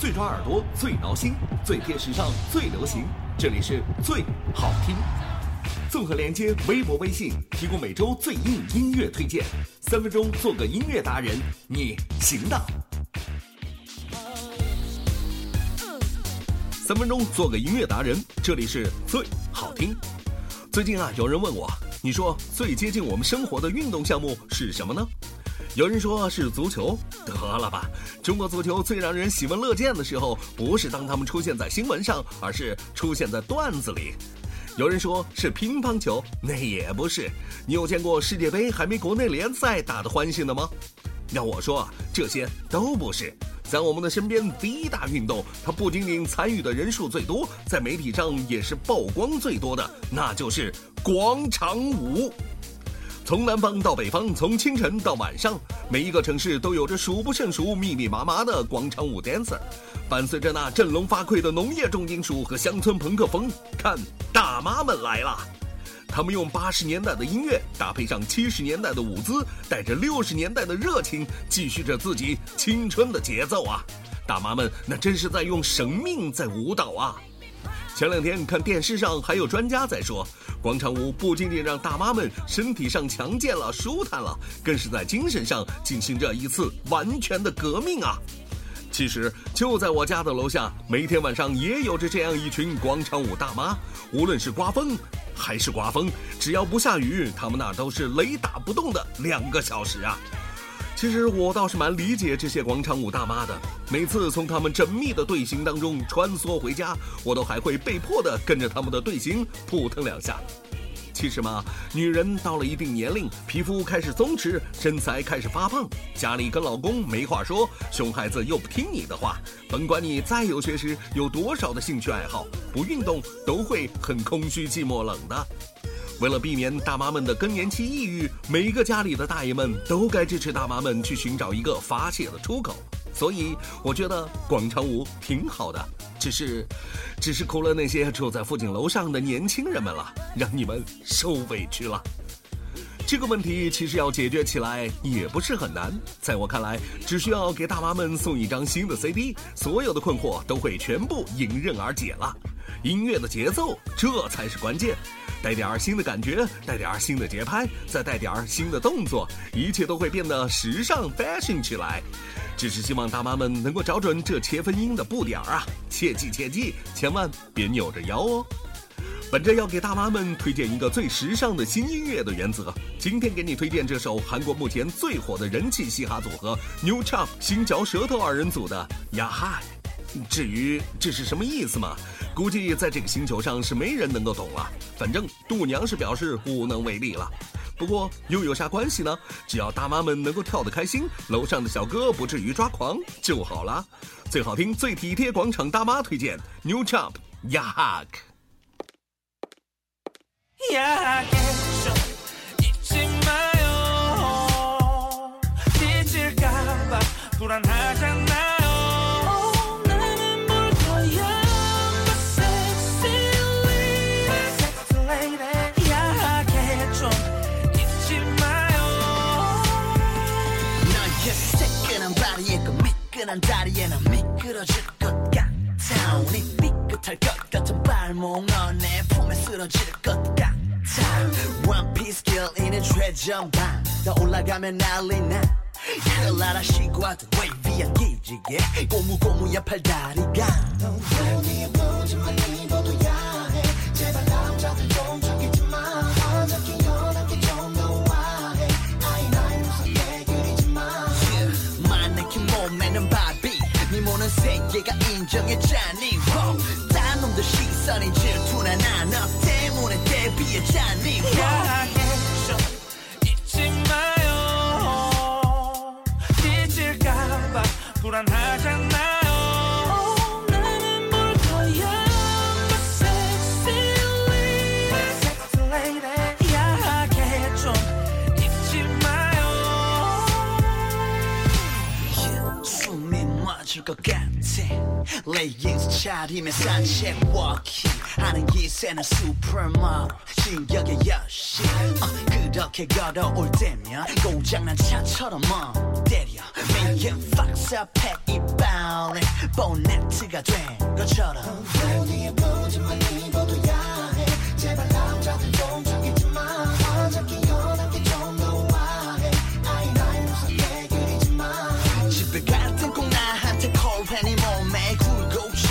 最抓耳朵，最挠心，最贴时尚，最流行。这里是最好听。综合连接微博、微信，提供每周最硬音乐推荐。三分钟做个音乐达人，你行的。三分钟做个音乐达人，这里是最好听。最近啊，有人问我，你说最接近我们生活的运动项目是什么呢？有人说是足球，得了吧！中国足球最让人喜闻乐见的时候，不是当他们出现在新闻上，而是出现在段子里。有人说是乒乓球，那也不是。你有见过世界杯还没国内联赛打得欢庆的吗？要我说，这些都不是。在我们的身边，第一大运动，它不仅仅参与的人数最多，在媒体上也是曝光最多的，那就是广场舞。从南方到北方，从清晨到晚上，每一个城市都有着数不胜数、密密麻麻的广场舞 dancer。伴随着那振聋发聩的农业重金属和乡村朋克风，看大妈们来了！他们用八十年代的音乐搭配上七十年代的舞姿，带着六十年代的热情，继续着自己青春的节奏啊！大妈们那真是在用生命在舞蹈啊！前两天看电视上还有专家在说，广场舞不仅仅让大妈们身体上强健了、舒坦了，更是在精神上进行着一次完全的革命啊！其实就在我家的楼下，每天晚上也有着这样一群广场舞大妈，无论是刮风还是刮风，只要不下雨，他们那都是雷打不动的两个小时啊！其实我倒是蛮理解这些广场舞大妈的。每次从他们缜密的队形当中穿梭回家，我都还会被迫的跟着他们的队形扑腾两下。其实嘛，女人到了一定年龄，皮肤开始松弛，身材开始发胖，家里跟老公没话说，熊孩子又不听你的话，甭管你再有学识，有多少的兴趣爱好，不运动都会很空虚、寂寞、冷的。为了避免大妈们的更年期抑郁，每个家里的大爷们都该支持大妈们去寻找一个发泄的出口。所以，我觉得广场舞挺好的，只是，只是苦了那些住在附近楼上的年轻人们了，让你们受委屈了。这个问题其实要解决起来也不是很难，在我看来，只需要给大妈们送一张新的 CD，所有的困惑都会全部迎刃而解了。音乐的节奏，这才是关键。带点儿新的感觉，带点儿新的节拍，再带点儿新的动作，一切都会变得时尚 fashion 起来。只是希望大妈们能够找准这切分音的步点儿啊，切记切记，千万别扭着腰哦。本着要给大妈们推荐一个最时尚的新音乐的原则，今天给你推荐这首韩国目前最火的人气嘻哈组合 New Chop 新嚼舌头二人组的《呀嗨》。至于这是什么意思嘛？估计在这个星球上是没人能够懂了。反正度娘是表示无能为力了。不过又有啥关系呢？只要大妈们能够跳得开心，楼上的小哥不至于抓狂就好了。最好听、最体贴广场大妈推荐 New Chop Yahak。 약 그 미끈한 다리에 난 미끄러질 것 같아. 네 삐끗할 것 같은 발목 너내 품에 쓰러질 것 같아. One piece girl in a treasure 방더 올라가면 난리 나. 클라라 시과도 웨이비한 기지개. 고무고무야 팔다리가. 날 위해 보지 마 입어도 야해. 제발 남자들 좀죽 몸매는 바비. 네 모는 세계가 인정했잖니. 딴 놈들 시선이 질투나 나너 때문에 데뷔했잖니. 약 것 같아 레깅스 차림에 산책 워킹 하는 기세는 슈퍼모델 진격의 여신 어, 그렇게 걸어올 때면 고장난 차처럼 멍 때려 매일 박사 팩이 발에 보네트가 된 것처럼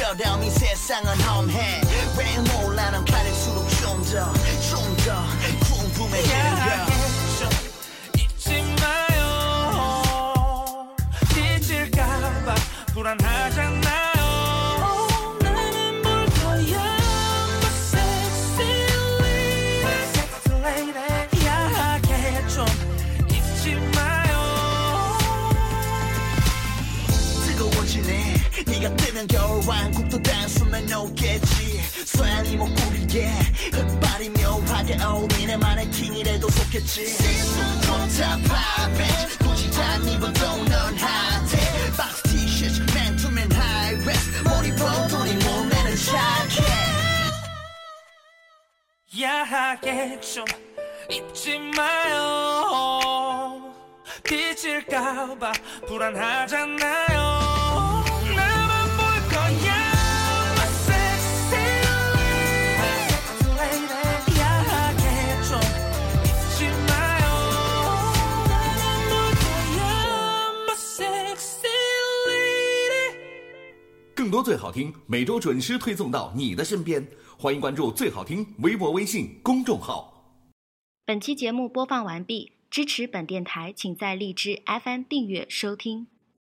굴고 저렴이 세상은 험해. 왜 몰라 넌 가릴수록 좀더좀더 좀 잊지 마요. 잊을까봐 불안하잖아 네가 뜨면 겨울 왕국도 단숨에 녹겠지. 쇠니 목구리에 흑발이 묘하게 어울리네. 마네킹이라도 속겠지. 좋다 팝벤 굳이 잘 입어도 넌 핫해 박스 티셔츠 맨투맨 하이웨스트. 머리 뻗더니 몸매는 착해 야하게 좀 잊지 마요. 잊을까봐 불안하잖아요 最好听，每周准时推送到你的身边。欢迎关注“最好听”微博、微信公众号。本期节目播放完毕，支持本电台，请在荔枝 FM 订阅收听。